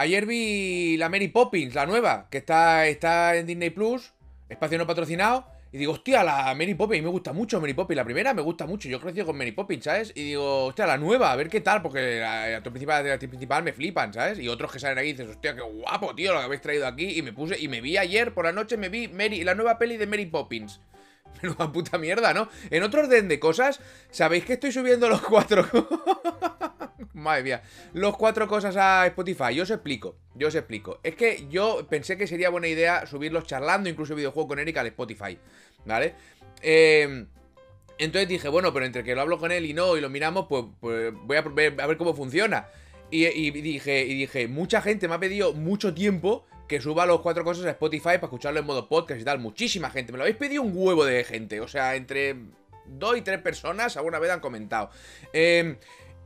Ayer vi la Mary Poppins, la nueva, que está, está en Disney Plus, espacio no patrocinado. Y digo, hostia, la Mary Poppins, me gusta mucho Mary Poppins. La primera me gusta mucho, yo crecí con Mary Poppins, ¿sabes? Y digo, hostia, la nueva, a ver qué tal, porque la, principal, la actriz principal me flipan, ¿sabes? Y otros que salen aquí y dices, hostia, qué guapo, tío, lo que habéis traído aquí. Y me puse, y me vi ayer por la noche, me vi Mary, la nueva peli de Mary Poppins. Menuda puta mierda, ¿no? En otro orden de cosas, ¿sabéis que estoy subiendo los cuatro? Madre mía. Los cuatro cosas a Spotify. Yo os explico. Yo os explico. Es que yo pensé que sería buena idea subirlos charlando, incluso videojuego con Erika al Spotify. ¿Vale? Eh, entonces dije, bueno, pero entre que lo hablo con él y no, y lo miramos, pues, pues voy a ver, a ver cómo funciona. Y, y, dije, y dije, mucha gente me ha pedido mucho tiempo que suba los cuatro cosas a Spotify para escucharlo en modo podcast y tal. Muchísima gente. Me lo habéis pedido un huevo de gente. O sea, entre dos y tres personas alguna vez han comentado. Eh,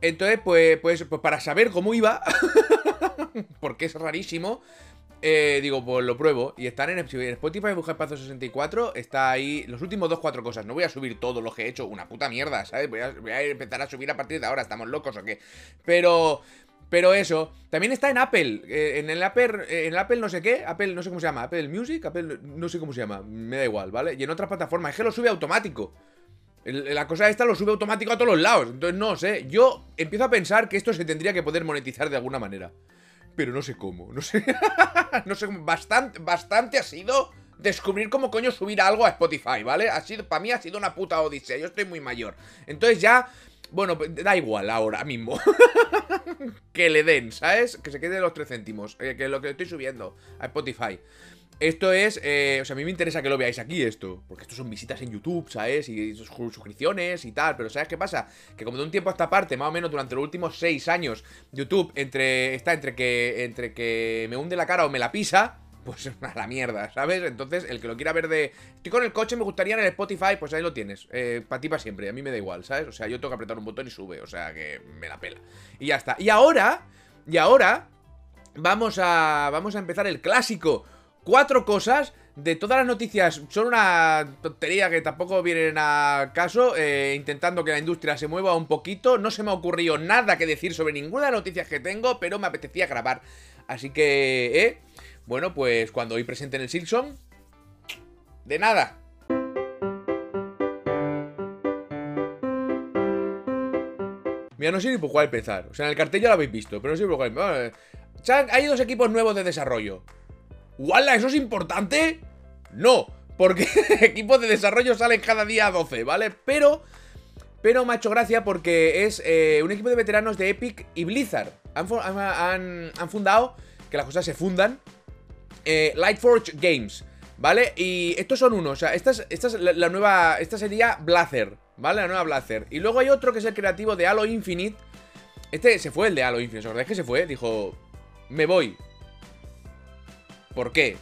entonces, pues, pues, pues para saber cómo iba, porque es rarísimo, eh, digo, pues lo pruebo. Y están en, Spotify, buscar Pazo 64, está ahí los últimos dos, cuatro cosas. No voy a subir todo lo que he hecho, una puta mierda, ¿sabes? Voy a empezar a subir a partir de ahora, ¿estamos locos o qué? Pero... Pero eso, también está en Apple, eh, en el Apple, eh, en Apple no sé qué, Apple no sé cómo se llama, Apple Music, Apple no sé cómo se llama, me da igual, ¿vale? Y en otras plataformas, es que lo sube automático. La cosa esta lo sube automático a todos los lados. Entonces, no sé. Yo empiezo a pensar que esto se tendría que poder monetizar de alguna manera. Pero no sé cómo. No sé. no sé cómo. Bastante, bastante ha sido descubrir cómo coño subir algo a Spotify, ¿vale? Ha sido, para mí ha sido una puta odisea. Yo estoy muy mayor. Entonces ya. Bueno, da igual ahora mismo. que le den, ¿sabes? Que se quede los 3 céntimos. Eh, que es lo que estoy subiendo a Spotify. Esto es, eh, o sea, a mí me interesa que lo veáis aquí esto, porque esto son visitas en YouTube, ¿sabes? Y suscripciones y tal, pero ¿sabes qué pasa? Que como de un tiempo a esta parte, más o menos durante los últimos seis años, YouTube entre está entre que entre que me hunde la cara o me la pisa, pues a la mierda, ¿sabes? Entonces, el que lo quiera ver de... Estoy con el coche, me gustaría en el Spotify, pues ahí lo tienes. Eh, para ti para siempre, a mí me da igual, ¿sabes? O sea, yo tengo que apretar un botón y sube, o sea, que me la pela. Y ya está. Y ahora, y ahora, vamos a, vamos a empezar el clásico cuatro cosas de todas las noticias son una tontería que tampoco vienen a caso, eh, intentando que la industria se mueva un poquito. No se me ha ocurrido nada que decir sobre ninguna de las noticias que tengo, pero me apetecía grabar. Así que, ¿eh? Bueno, pues cuando hoy presenten el Silson, de nada. Mira, no sé ni por cuál empezar. O sea, en el cartel ya lo habéis visto, pero no sé por cuál empezar. Hay dos equipos nuevos de desarrollo. ¿Wala, eso es importante? No, porque equipos de desarrollo salen cada día 12, ¿vale? Pero, pero me ha hecho gracia porque es eh, un equipo de veteranos de Epic y Blizzard. Han, fundado, que las cosas se fundan, eh, Lightforge Games, ¿vale? Y estos son unos, o sea, esta es, la, nueva, esta sería Blazer, ¿vale? La nueva Blazer. Y luego hay otro que es el creativo de Halo Infinite. Este se fue el de Halo Infinite, ¿os que se fue? Dijo, me voy, ¿Por qué?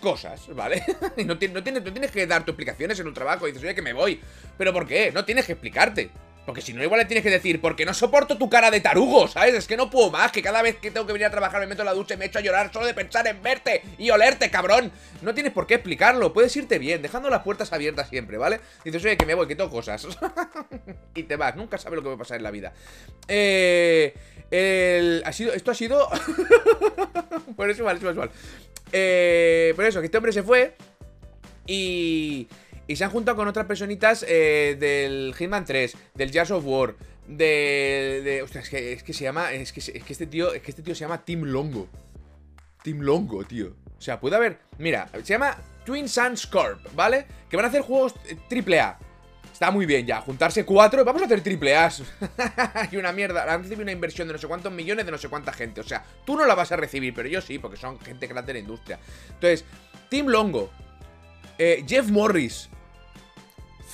Cosas, ¿vale? no, tienes, que dar tus explicaciones en un trabajo y dices, oye, que me voy. ¿Pero por qué? No tienes que explicarte. Porque si no, igual le tienes que decir, porque no soporto tu cara de tarugo, ¿sabes? Es que no puedo más, que cada vez que tengo que venir a trabajar me meto en la ducha y me echo a llorar solo de pensar en verte y olerte, cabrón. No tienes por qué explicarlo, puedes irte bien, dejando las puertas abiertas siempre, ¿vale? dices, oye, que me voy, que tengo cosas. y te vas, nunca sabes lo que va a pasar en la vida. Eh... El, ha sido, esto ha sido... por eso igual, es igual. Eh, por eso, que este hombre se fue y... Y se han juntado con otras personitas eh, del Hitman 3, del Jazz of War, de... de ostras, es que, es que se llama... Es que, es que este tío es que este tío se llama Team Longo. Team Longo, tío. O sea, puede haber... Mira, se llama Twin Suns Corp, ¿vale? Que van a hacer juegos AAA. Está muy bien ya, juntarse cuatro Vamos a hacer triple A Y una mierda, han recibido una inversión de no sé cuántos millones De no sé cuánta gente, o sea, tú no la vas a recibir Pero yo sí, porque son gente grande de la industria Entonces, Tim Longo eh, Jeff Morris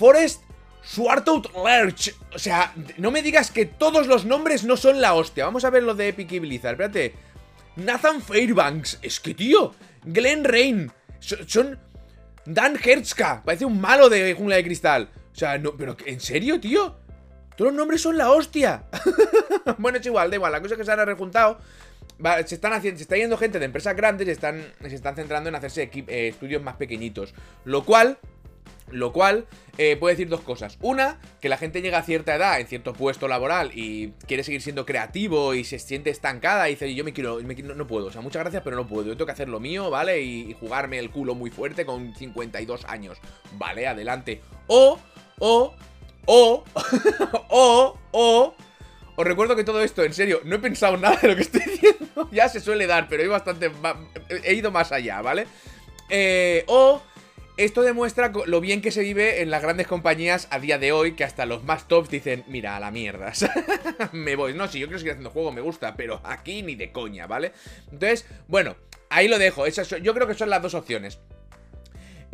Forrest Swartout Lerch O sea, no me digas que todos los nombres no son la hostia Vamos a ver lo de Epic y espérate Nathan Fairbanks, es que tío Glenn Rain, son... Dan Hertzka, parece un malo de Jungla de Cristal o sea, no, pero ¿en serio, tío? Todos los nombres son la hostia. bueno, es igual, da igual. La cosa es que se han rejuntado. se están haciendo, se está yendo gente de empresas grandes y están, se están centrando en hacerse eh, estudios más pequeñitos. Lo cual, Lo cual eh, puede decir dos cosas. Una, que la gente llega a cierta edad, en cierto puesto laboral, y quiere seguir siendo creativo y se siente estancada y dice, yo me quiero, no, puedo, o sea, muchas gracias, pero no puedo. Yo tengo que hacer lo mío, ¿vale? Y, jugarme el culo muy fuerte con 52 años. Vale, adelante. O, o, o, o, o... Os recuerdo que todo esto, en serio, no he pensado nada de lo que estoy diciendo. ya se suele dar, pero he bastante... He ido más allá, ¿vale? Eh, o esto demuestra lo bien que se vive en las grandes compañías a día de hoy, que hasta los más tops dicen, mira, a la mierda, me voy. No, si yo quiero seguir haciendo juego, me gusta, pero aquí ni de coña, ¿vale? Entonces, bueno, ahí lo dejo. yo creo que son las dos opciones.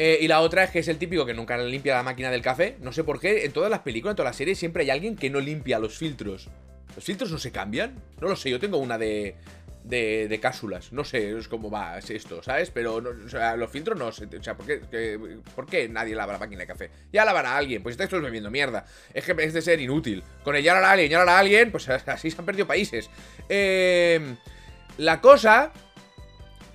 Eh, y la otra es que es el típico que nunca limpia la máquina del café. No sé por qué, en todas las películas, en todas las series, siempre hay alguien que no limpia los filtros. ¿Los filtros no se cambian? No lo sé, yo tengo una de, de, cápsulas. No sé es cómo va esto, ¿sabes? Pero o sea, los filtros no. O sea, ¿por qué, ¿por qué nadie lava la máquina de café? Ya lavará alguien. Pues estáis bebiendo mierda. Es que es de ser inútil. Con el ya hará alguien, ya hará alguien, pues así se han perdido países. Eh, la cosa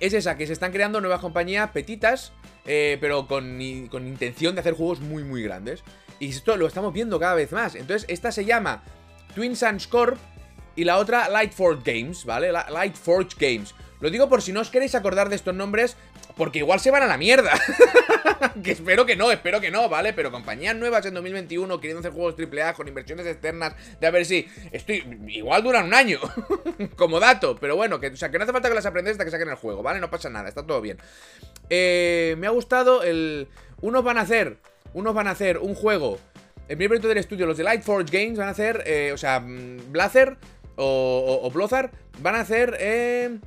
es esa, que se están creando nuevas compañías petitas, eh, pero con, con intención de hacer juegos muy, muy grandes. Y esto lo estamos viendo cada vez más. Entonces, esta se llama Twin Suns Corp y la otra Lightforge Games, ¿vale? Lightforge Games. Lo digo por si no os queréis acordar de estos nombres, porque igual se van a la mierda. que espero que no, espero que no, ¿vale? Pero compañías nuevas en 2021 queriendo hacer juegos AAA con inversiones externas, de a ver si estoy igual duran un año como dato, pero bueno, que, o sea, que no hace falta que las aprendáis hasta que saquen el juego, ¿vale? No pasa nada, está todo bien. Eh, me ha gustado el unos van a hacer, unos van a hacer un juego el primer proyecto del estudio, los de Lightforge Games, van a hacer, eh, o sea, mm, Blazer o, o, van a hacer eh,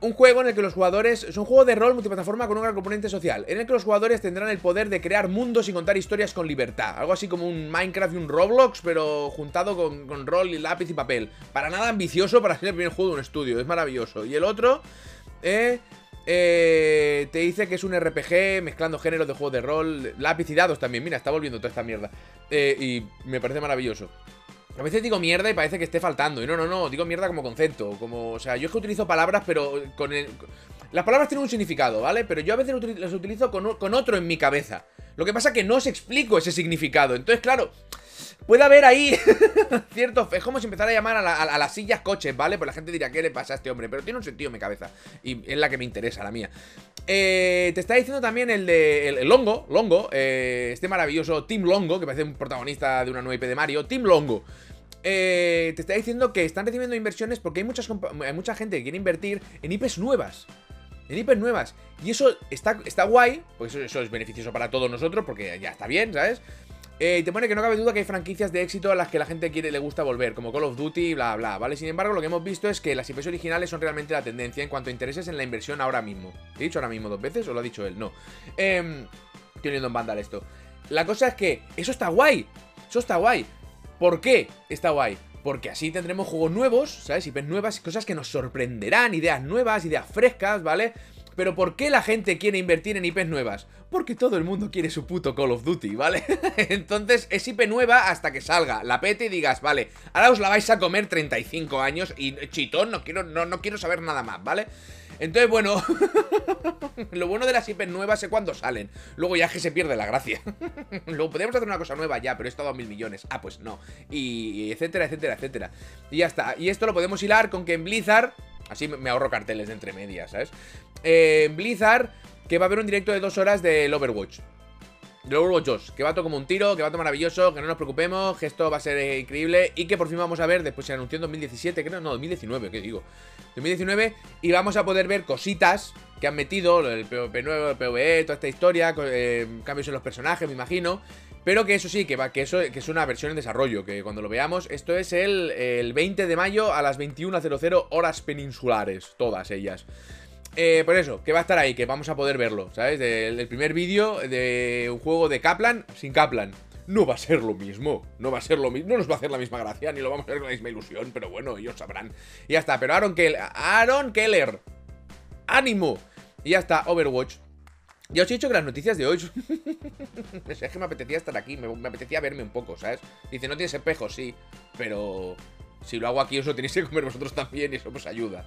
un juego en el que los jugadores... Es un juego de rol multiplataforma con un gran componente social, en el que los jugadores tendrán el poder de crear mundos y contar historias con libertad. Algo así como un Minecraft y un Roblox, pero juntado con, rol y lápiz y papel. Para nada ambicioso para ser el primer juego de un estudio, es maravilloso. Y el otro... Eh, eh, te dice que es un RPG mezclando géneros de juego de rol, lápiz y dados también. Mira, está volviendo toda esta mierda. Eh, y me parece maravilloso. A veces digo mierda y parece que esté faltando. Y no, no, no, digo mierda como concepto. Como, o sea, yo es que utilizo palabras, pero con el. Las palabras tienen un significado, ¿vale? Pero yo a veces las utilizo con, con otro en mi cabeza. Lo que pasa es que no os explico ese significado. Entonces, claro, puede haber ahí cierto... Es como si empezara a llamar a, las sillas coches, ¿vale? Pues la gente dirá, ¿qué le pasa a este hombre? Pero tiene un sentido en mi cabeza. Y es la que me interesa, la mía. Eh, te está diciendo también el de... El, Longo, Longo, eh, este maravilloso Team Longo, que parece un protagonista de una nueva IP de Mario. Team Longo. Eh, te está diciendo que están recibiendo inversiones porque hay, muchas, hay mucha gente que quiere invertir en IPs nuevas. En IPs nuevas. Y eso está, está guay, pues eso, eso, es beneficioso para todos nosotros, porque ya está bien, ¿sabes? Eh, y te pone que no cabe duda que hay franquicias de éxito a las que la gente quiere le gusta volver, como Call of Duty, bla, bla, ¿vale? Sin embargo, lo que hemos visto es que las IPs originales son realmente la tendencia en cuanto a intereses en la inversión ahora mismo. ¿He dicho ahora mismo dos veces o lo ha dicho él? No. Eh, estoy viendo en bandar esto. La cosa es que eso está guay. Eso está guay. ¿Por qué está guay? Porque así tendremos juegos nuevos, ¿sabes? IPs nuevas, cosas que nos sorprenderán, ideas nuevas, ideas frescas, ¿vale? Pero ¿por qué la gente quiere invertir en IPs nuevas? Porque todo el mundo quiere su puto Call of Duty, ¿vale? Entonces es IP nueva hasta que salga, la pete y digas, vale, ahora os la vais a comer 35 años y chitón, no quiero, no, no quiero saber nada más, ¿vale? Entonces, bueno, lo bueno de las IPs nuevas es cuando salen. Luego ya que se pierde la gracia. Luego podemos hacer una cosa nueva ya, pero he estado a mil millones. Ah, pues no. Y etcétera, etcétera, etcétera. Y ya está. Y esto lo podemos hilar con que en Blizzard Así me ahorro carteles de entre medias, ¿sabes? Eh, Blizzard, que va a haber un directo de dos horas del Overwatch. Del Overwatch 2, que va todo como un tiro, que va todo maravilloso, que no nos preocupemos, que esto va a ser eh, increíble y que por fin vamos a ver, después se anunció en 2017, creo, no, 2019, ¿qué digo? 2019 y vamos a poder ver cositas que han metido, el PvP nuevo, el PvE, toda esta historia, eh, cambios en los personajes, me imagino. Pero que eso sí, que, va, que eso que es una versión en desarrollo, que cuando lo veamos, esto es el, el 20 de mayo a las 21.00 horas peninsulares, todas ellas. Eh, por eso, que va a estar ahí, que vamos a poder verlo, ¿sabes? Del, primer vídeo de un juego de Kaplan sin Kaplan. No va a ser lo mismo, no va a ser lo mismo, no nos va a hacer la misma gracia, ni lo vamos a ver con la misma ilusión, pero bueno, ellos sabrán. Y ya está, pero Aaron Keller, Aaron Keller, ánimo. Y ya está, Overwatch. Ya os he dicho que las noticias de hoy... es que me apetecía estar aquí, me, apetecía verme un poco, ¿sabes? Dice, no tienes espejo, sí, pero... Si lo hago aquí os lo tenéis que comer vosotros también y eso pues ayuda.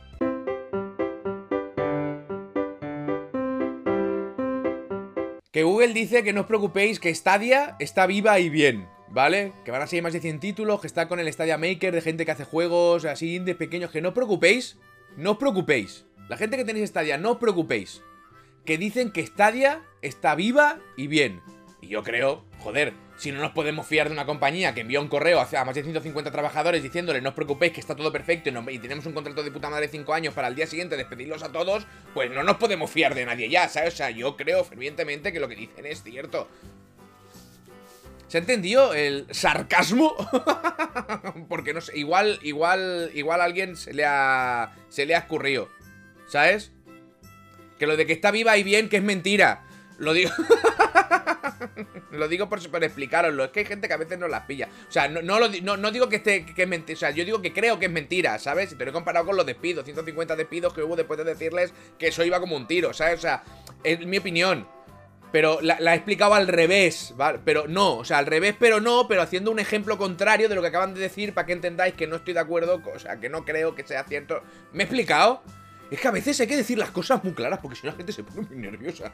Que Google dice que no os preocupéis, que Stadia está viva y bien, ¿vale? Que van a seguir más de 100 títulos, que está con el Stadia Maker de gente que hace juegos así de pequeños, que no os preocupéis, no os preocupéis. La gente que tenéis Stadia, no os preocupéis. Que dicen que Stadia está viva y bien. Y yo creo, joder, si no nos podemos fiar de una compañía que envió un correo a más de 150 trabajadores diciéndole no os preocupéis que está todo perfecto y, tenemos un contrato de puta madre de 5 años para el día siguiente despedirlos a todos, pues no nos podemos fiar de nadie ya, ¿sabes? O sea, yo creo fervientemente que lo que dicen es cierto. ¿Se ha entendido el sarcasmo? Porque no sé, igual, igual, igual a alguien se le ha, se le ha escurrido, ¿sabes? Que lo de que está viva y bien, que es mentira. Lo digo... lo digo por, por, explicaroslo. Es que hay gente que a veces no las pilla. O sea, no, no, digo que esté que es mentira. O sea, yo digo que creo que es mentira, ¿sabes? Y te lo he comparado con los despidos. 150 despidos que hubo después de decirles que eso iba como un tiro, ¿sabes? O sea, es mi opinión. Pero la, he explicado al revés, ¿vale? Pero no, o sea, al revés, pero no, pero haciendo un ejemplo contrario de lo que acaban de decir para que entendáis que no estoy de acuerdo, o sea, que no creo que sea cierto. ¿Me he explicado? Es que a veces hay que decir las cosas muy claras porque si no la gente se pone muy nerviosa.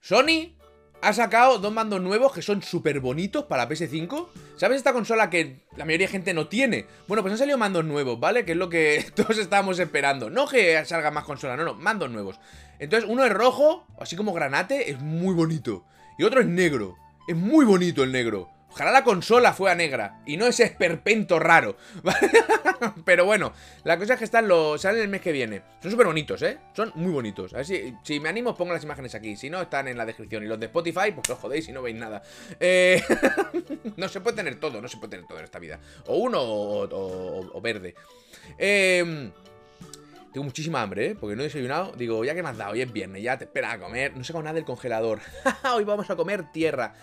Sony ha sacado dos mandos nuevos que son súper bonitos para PS5. ¿Sabes esta consola que la mayoría de gente no tiene? Bueno, pues han salido mandos nuevos, ¿vale? Que es lo que todos estábamos esperando. No que salgan más consolas, no, no, mandos nuevos. Entonces, uno es rojo, así como granate, es muy bonito. Y otro es negro, es muy bonito el negro. Ojalá la consola fuera negra y no ese esperpento raro. Pero bueno, la cosa es que están los. salen el mes que viene. Son súper bonitos, ¿eh? Son muy bonitos. A ver si, si me animo, pongo las imágenes aquí. Si no, están en la descripción. Y los de Spotify, pues os jodéis y no veis nada. Eh... no se puede tener todo, no se puede tener todo en esta vida. O uno o, verde. Eh. Tengo muchísima hambre, ¿eh? Porque no he desayunado. Digo, ya que me has dado, hoy es viernes, ya te espera a comer. No sacado nada del congelador. hoy vamos a comer tierra.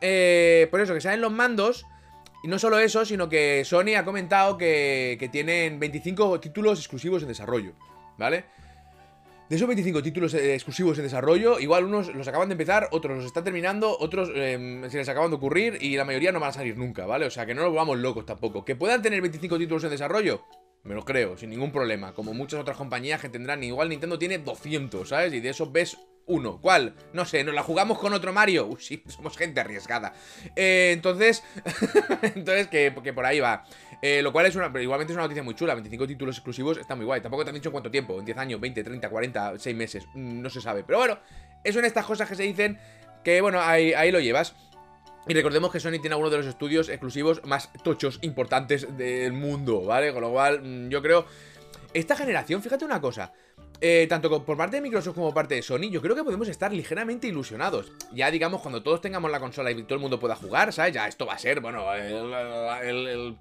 Eh, por eso, que salen los mandos. Y no solo eso, sino que Sony ha comentado que, tienen 25 títulos exclusivos en desarrollo, ¿vale? De esos 25 títulos eh, exclusivos en desarrollo, igual unos los acaban de empezar, otros los están terminando, otros em, se les acaban de ocurrir y la mayoría no van a salir nunca, ¿vale? O sea, que no nos vamos locos tampoco. ¿Que puedan tener 25 títulos en desarrollo? Me lo creo, sin ningún problema. Como muchas otras compañías que tendrán, igual Nintendo tiene 200, ¿sabes? Y de esos ves uno. ¿Cuál? No sé, ¿nos la jugamos con otro Mario? Uy, sí, somos gente arriesgada. Eh, entonces, entonces que, por ahí va. Eh, lo cual es una, pero igualmente es una noticia muy chula. 25 títulos exclusivos está muy guay. Tampoco te han dicho cuánto tiempo. En 10 años, 20, 30, 40, 6 meses. Mm, no se sabe. Pero bueno, eso en estas cosas que se dicen que, bueno, ahí, lo llevas. Y recordemos que Sony tiene uno de los estudios exclusivos más tochos importantes del mundo, ¿vale? Con lo cual, mm, yo creo... Esta generación, fíjate una cosa eh, tanto por parte de Microsoft como por parte de Sony, yo creo que podemos estar ligeramente ilusionados. Ya digamos, cuando todos tengamos la consola y todo el mundo pueda jugar, ¿sabes? Ya esto va a ser, bueno, el,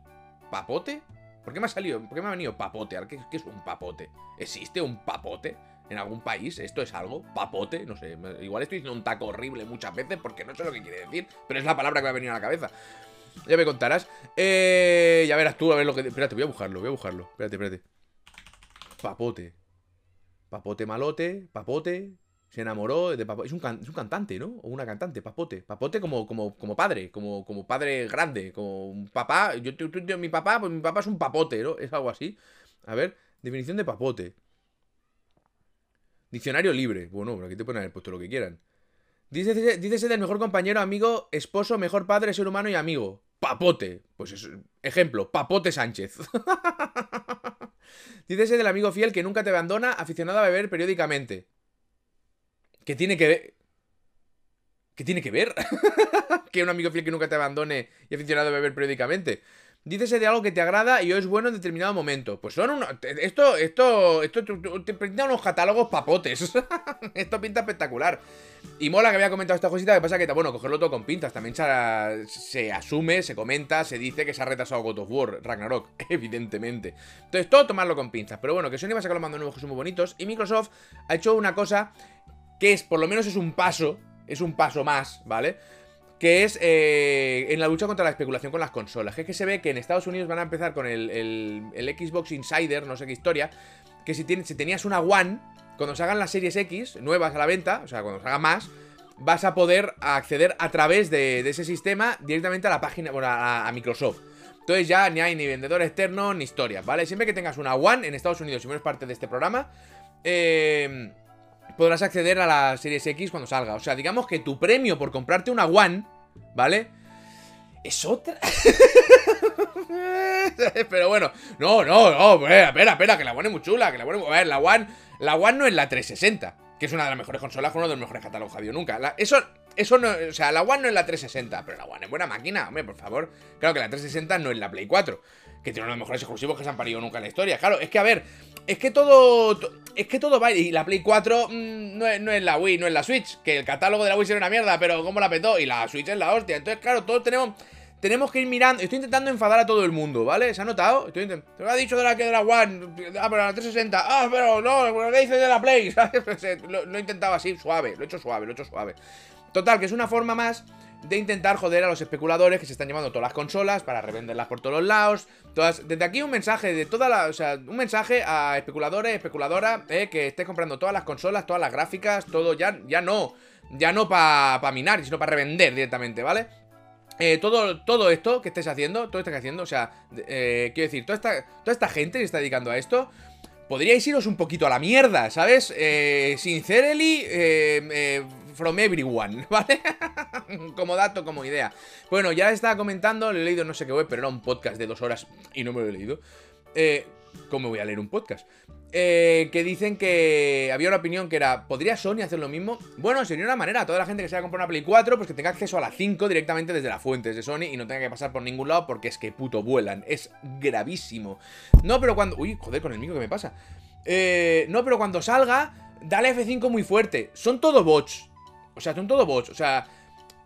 papote. ¿Por qué me ha salido? ¿Por qué me ha venido papote? ¿Qué, ¿Qué, es un papote? ¿Existe un papote en algún país? ¿Esto es algo? ¿Papote? No sé. Igual estoy diciendo un taco horrible muchas veces porque no sé lo que quiere decir, pero es la palabra que me ha venido a la cabeza. Ya me contarás. Eh, ya verás tú a ver lo que... Espérate, voy a buscarlo, voy a buscarlo. Espérate, espérate. Papote. Papote malote, papote, se enamoró de papote. Es un, es un cantante, ¿no? O una cantante, papote. Papote como, como, como padre, como, como padre grande, como un papá. Yo, yo, mi papá, pues mi papá es un papote, ¿no? Es algo así. A ver, definición de papote. Diccionario libre. Bueno, aquí te pueden haber puesto lo que quieran. Dícese, del mejor compañero, amigo, esposo, mejor padre, ser humano y amigo. Papote. Pues es, ejemplo, Papote Sánchez. Dícese del amigo fiel que nunca te abandona, aficionado a beber periódicamente. ¿Qué tiene que ver? ¿Qué tiene que ver? que un amigo fiel que nunca te abandone y aficionado a beber periódicamente. Dícese de algo que te agrada y o es bueno en determinado momento. Pues son unos... Esto, esto, esto, te pinta unos catálogos papotes. esto pinta espectacular. Y mola que había comentado esta cosita, que pasa que, bueno, cogerlo todo con pintas. También se, asume, se comenta, se dice que se ha retrasado God of War, Ragnarok, evidentemente. Entonces, todo tomarlo con pinzas. Pero bueno, que Sony va a sacar los mandos nuevos que son muy bonitos. Y Microsoft ha hecho una cosa que es, por lo menos es un paso, es un paso más, ¿vale? Que es eh, en la lucha contra la especulación con las consolas. Que es que se ve que en Estados Unidos van a empezar con el, Xbox Insider, no sé qué historia, que si, tienes, si tenías una One, cuando se hagan las series X nuevas a la venta, o sea, cuando se haga más, vas a poder acceder a través de, ese sistema directamente a la página, bueno, a, Microsoft. Entonces ya ni hay ni vendedor externo ni historias, ¿vale? Siempre que tengas una One en Estados Unidos, si no eres parte de este programa, eh, podrás acceder a la Series X cuando salga. O sea, digamos que tu premio por comprarte una One, ¿vale? Es otra. Pero bueno, no, no, no, espera, espera, que la One es muy chula, que la One A ver, la One, la One no es la 360, que es una de las mejores consolas con uno de los mejores catálogos que ha habido nunca. eso, eso no, o sea, la One no es la 360, pero la One es buena máquina, hombre, por favor. Claro que la 360 no es la Play 4, que tiene uno de los mejores exclusivos que se han parido nunca en la historia. Claro, es que a ver, es que todo. Es que todo va. Y la Play 4 mm, no, es, no, es, la Wii, no es la Switch. Que el catálogo de la Wii era una mierda, pero ¿cómo la petó? Y la Switch es la hostia. Entonces, claro, todos tenemos. Tenemos que ir mirando. Estoy intentando enfadar a todo el mundo, ¿vale? ¿Se ha notado? Estoy. Te lo ha dicho de la que de la One. Ah, pero la 360. Ah, pero no, lo que dice de la Play. Lo, lo he intentado así, suave. Lo he hecho suave, lo he hecho suave. Total, que es una forma más de intentar joder a los especuladores que se están llevando todas las consolas para revenderlas por todos los lados. Todas, desde aquí un mensaje de toda la, o sea, un mensaje a especuladores, especuladoras, eh, que estés comprando todas las consolas, todas las gráficas, todo ya, ya no, ya no para pa minar, sino para revender directamente, ¿vale? Eh, todo, todo esto que estés haciendo, todo esto que haciendo, o sea, eh, quiero decir, toda esta, toda esta gente que está dedicando a esto, podríais iros un poquito a la mierda, ¿sabes? Eh, sincerely, eh, eh, from everyone, ¿vale? como dato, como idea. Bueno, ya estaba comentando, lo he leído no sé qué web, pero era un podcast de dos horas y no me lo he leído. Eh, ¿Cómo voy a leer un podcast? Eh, que dicen que había una opinión que era, ¿podría Sony hacer lo mismo? Bueno, sería una manera, toda la gente que se vaya a comprar una Play 4, pues que tenga acceso a la 5 directamente desde las fuentes de Sony y no tenga que pasar por ningún lado porque es que puto vuelan, es gravísimo. No, pero cuando... Uy, joder, con el micro que me pasa. Eh, no, pero cuando salga, dale F5 muy fuerte. Son todo bots. O sea, son todo bots. O sea,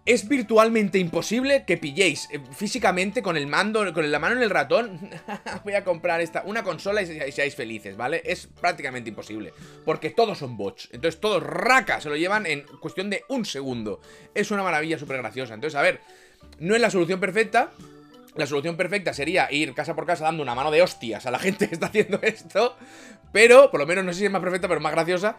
es virtualmente imposible que pilléis eh, físicamente con el mando, con la mano en el ratón. Voy a comprar esta, una consola y, seáis felices, ¿vale? Es prácticamente imposible. Porque todos son bots. Entonces todos raca se lo llevan en cuestión de un segundo. Es una maravilla súper graciosa. Entonces, a ver, no es la solución perfecta. La solución perfecta sería ir casa por casa dando una mano de hostias a la gente que está haciendo esto. Pero, por lo menos, no sé si es más perfecta, pero más graciosa.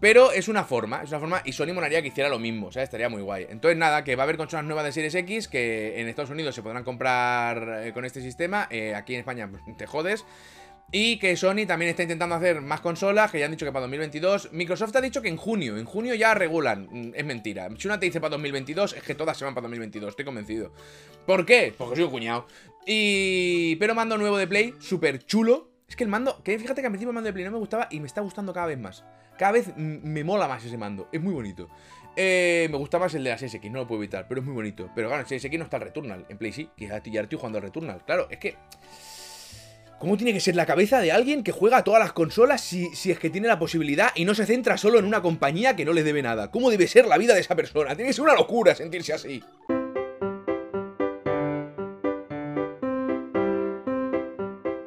Pero es una forma, es una forma y Sony molaría que hiciera lo mismo, o sea, estaría muy guay. Entonces nada, que va a haber consolas nuevas de Series X que en Estados Unidos se podrán comprar eh, con este sistema, eh, aquí en España pues, te jodes. Y que Sony también está intentando hacer más consolas, que ya han dicho que para 2022. Microsoft ha dicho que en junio, en junio ya regulan. Mm, es mentira. Si una te dice para 2022, es que todas se van para 2022, estoy convencido. ¿Por qué? Porque soy un cuñado. Y... Pero mando nuevo de Play, súper chulo. Es que el mando, que fíjate que al principio el mando de Play no me gustaba y me está gustando cada vez más. Cada vez me mola más ese mando, es muy bonito. Eh, me gusta más el de la SX, no lo puedo evitar, pero es muy bonito. Pero claro, en SX no está el Returnal, en Play sí, que ya estoy jugando al Returnal. Claro, es que... ¿Cómo tiene que ser la cabeza de alguien que juega a todas las consolas si, si, es que tiene la posibilidad y no se centra solo en una compañía que no le debe nada? ¿Cómo debe ser la vida de esa persona? Tiene que ser una locura sentirse así.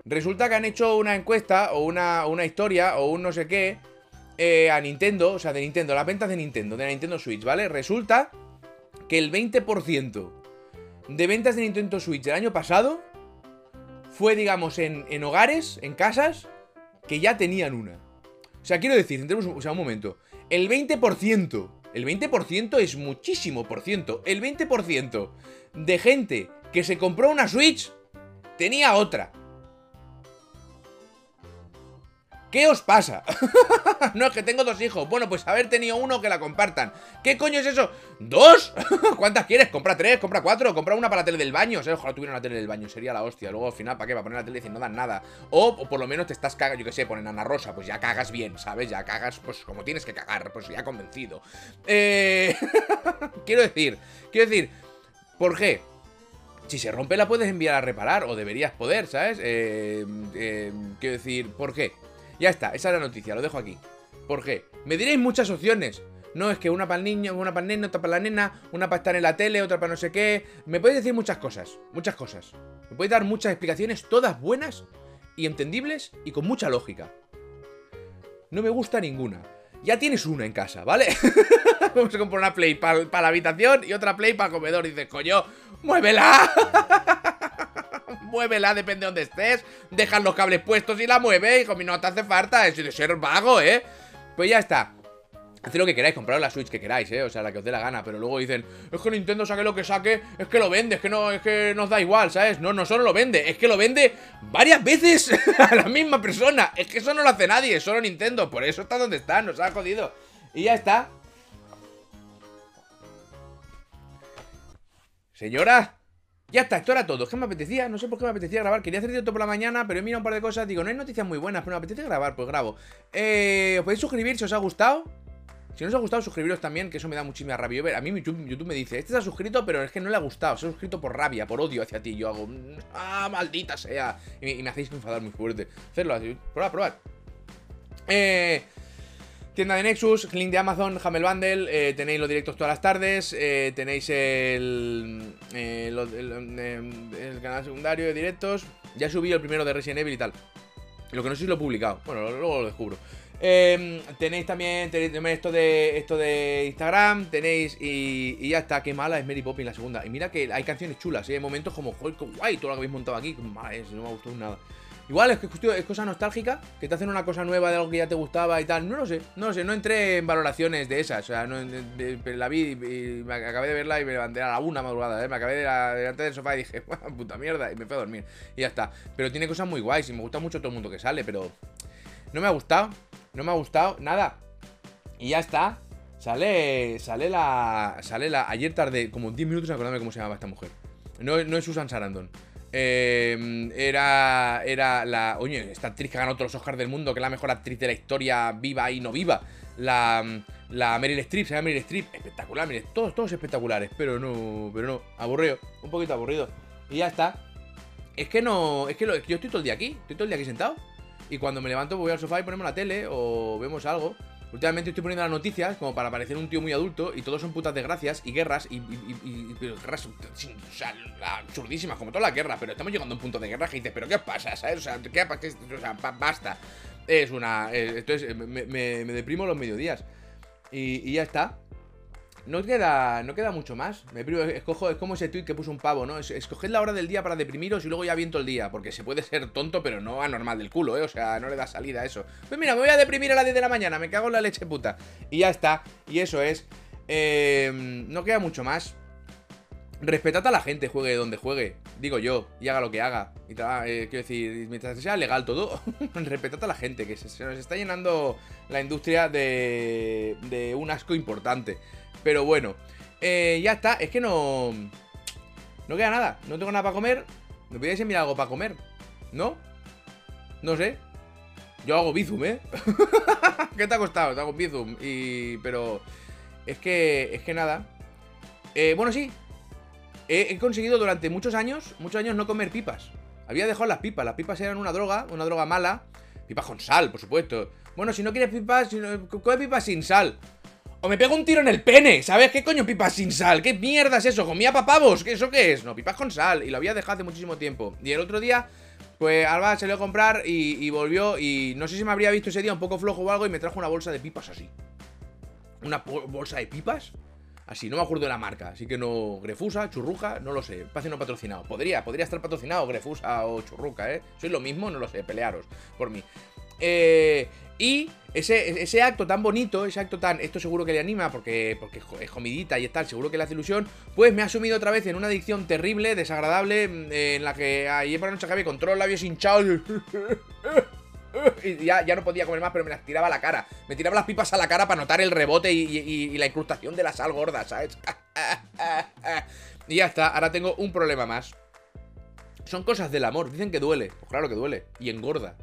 Resulta que han hecho una encuesta o una, una historia o un no sé qué eh, a Nintendo, o sea, de Nintendo, las ventas de Nintendo, de la Nintendo Switch, ¿vale? Resulta que el 20% de ventas de Nintendo Switch del año pasado fue, digamos, en, en, hogares, en casas, que ya tenían una. O sea, quiero decir, centremos o sea, un momento. El 20%, el 20% es muchísimo por ciento. El 20% de gente que se compró una Switch tenía otra. ¿Qué os pasa? no, es que tengo dos hijos. Bueno, pues haber tenido uno que la compartan. ¿Qué coño es eso? ¿Dos? ¿Cuántas quieres? Compra tres, compra cuatro, compra una para la tele del baño. O sea, ojalá tuviera una tele del baño, sería la hostia. Luego al final, ¿para qué? Va a poner la tele y no dan nada. O, o, por lo menos te estás cagando, yo qué sé, ponen Ana Rosa, pues ya cagas bien, ¿sabes? Ya cagas, pues como tienes que cagar, pues ya convencido. Eh... quiero decir, quiero decir, ¿por qué? Si se rompe la puedes enviar a reparar, o deberías poder, ¿sabes? Eh, eh, quiero decir, ¿por qué? Ya está, esa es la noticia, lo dejo aquí. ¿Por qué? Me diréis muchas opciones. No, es que una para el niño, una para el neno, otra para la nena, una para estar en la tele, otra para no sé qué. Me podéis decir muchas cosas, muchas cosas. Me podéis dar muchas explicaciones, todas buenas y entendibles y con mucha lógica. No me gusta ninguna. Ya tienes una en casa, ¿vale? Vamos a comprar una Play para la habitación y otra Play para el comedor. Y dices, coño, muévela. muévela, depende de donde estés. Dejas los cables puestos y la mueve, hijo mío, no te hace falta. Es de ser vago, ¿eh? Pues ya está. Haced lo que queráis, compraros la Switch que queráis, eh, o sea, la que os dé la gana, pero luego dicen, es que Nintendo saque lo que saque, es que lo vende, es que no, es que nos da igual, ¿sabes? No, no solo lo vende, es que lo vende varias veces a la misma persona, es que eso no lo hace nadie, solo Nintendo, por eso está donde está, nos ha jodido. Y ya está. Señora, ya está, esto era todo. Es que me apetecía, no sé por qué me apetecía grabar. Quería hacer directo por la mañana, pero he mirado un par de cosas. Digo, no hay noticias muy buenas, pero me apetece grabar, pues grabo. Eh, ¿Os podéis suscribir si os ha gustado? Si no os ha gustado, suscribiros también, que eso me da muchísima rabia. A mí YouTube, YouTube me dice, este se ha suscrito, pero es que no le ha gustado. Se ha suscrito por rabia, por odio hacia ti. Yo hago, ah, maldita sea. Y, me hacéis enfadar muy fuerte. Hacerlo así. Probad, probad. Eh, tienda de Nexus, link de Amazon, Hamel Bundle, eh, tenéis los directos todas las tardes, eh, tenéis el, eh, el, canal secundario de directos. Ya subí el primero de Resident Evil y tal. Lo que no sé si lo he publicado. Bueno, luego lo descubro. Em, tenéis también tenéis esto de esto de Instagram, tenéis y, ya está, qué mala es Mary Poppins la segunda. Y mira que hay canciones chulas, ¿eh? hay momentos como, joder, qué guay, todo lo que habéis montado aquí, no me ha gustado nada. Igual es que es cosa nostálgica, que te hacen una cosa nueva de algo que ya te gustaba y tal. No lo sé, no lo sé, no entré en valoraciones de esas. O sea, no, la vi y, me acabé de verla y me levanté a la una madrugada, ¿eh? Me acabé de la, delante del sofá y dije, puta mierda, y me fui a dormir. Y ya está. Pero tiene cosas muy guays y me gusta mucho todo el mundo que sale, pero no me ha gustado. No me ha gustado nada. Y ya está. Sale. Sale la. Sale la. Ayer tarde, como 10 minutos, acordarme cómo se llamaba esta mujer. No, no es Susan Sarandon. Eh, era. Era la. Oye, esta actriz que ganó todos los Oscars del mundo, que es la mejor actriz de la historia, viva y no viva. La. La Meryl Streep, se llama Meryl Streep. Espectacular, mire, todos, todos espectaculares. Pero no. Pero no. Aburrido. Un poquito aburrido. Y ya está. Es que no. Es que, lo, es que yo estoy todo el día aquí. Estoy todo el día aquí sentado. Y cuando me levanto voy al sofá y ponemos la tele o vemos algo. Últimamente estoy poniendo las noticias como para parecer un tío muy adulto y todos son putas desgracias y guerras y, guerras o sea, absurdísimas, como toda la guerra, pero estamos llegando a un punto de guerra que dices, pero ¿qué pasa? ¿Sabes? O sea, ¿qué, qué, o sea basta. Es una... Eh, entonces me, me, deprimo los mediodías. y ya está. No queda, no queda mucho más. Me escojo, es como ese tweet que puso un pavo, ¿no? Es, escoged la hora del día para deprimiros y luego ya viento el día. Porque se puede ser tonto, pero no anormal del culo, ¿eh? O sea, no le da salida a eso. Pues mira, me voy a deprimir a las 10 de la mañana, me cago en la leche puta. Y ya está. Y eso es. Eh, no queda mucho más. Respetad a la gente, juegue donde juegue, digo yo, y haga lo que haga. Y eh, quiero decir, mientras sea legal todo, respetad a la gente, que se, nos está llenando la industria de, de un asco importante. Pero bueno, eh, ya está. Es que no... No queda nada. No tengo nada para comer. ¿Me podíais enviar algo para comer? ¿No? No sé. Yo hago Bizum, ¿eh? ¿Qué te ha costado? Te hago Bizum. Y... Pero... Es que... Es que nada. Eh, bueno, sí. He, he conseguido durante muchos años, muchos años no comer pipas. Había dejado las pipas. Las pipas eran una droga, una droga mala. Pipas con sal, por supuesto. Bueno, si no quieres pipas, si no, come pipas sin sal. O me pego un tiro en el pene, ¿sabes? ¿Qué coño pipas sin sal? ¿Qué mierda es eso? ¿Comía papavos? ¿Qué, ¿Eso qué es? No, pipas con sal Y lo había dejado hace muchísimo tiempo Y el otro día, pues Alba lo a comprar y, volvió Y no sé si me habría visto ese día un poco flojo o algo Y me trajo una bolsa de pipas así ¿Una bolsa de pipas? Así, no me acuerdo de la marca Así que no, Grefusa, Churruja, no lo sé Espacio no patrocinado Podría, podría estar patrocinado Grefusa o Churruca, ¿eh? Soy lo mismo, no lo sé, pelearos por mí eh, y ese, ese, acto tan bonito, ese acto tan. Esto seguro que le anima porque, porque es comidita y tal, seguro que le hace ilusión. Pues me ha sumido otra vez en una adicción terrible, desagradable, mm, en la que ayer por la noche acabé con los labios hinchados. Y ya, ya no podía comer más, pero me las tiraba a la cara. Me tiraba las pipas a la cara para notar el rebote y, la incrustación de la sal gorda, ¿sabes? y ya está, ahora tengo un problema más. Son cosas del amor, dicen que duele. Pues claro que duele. Y engorda.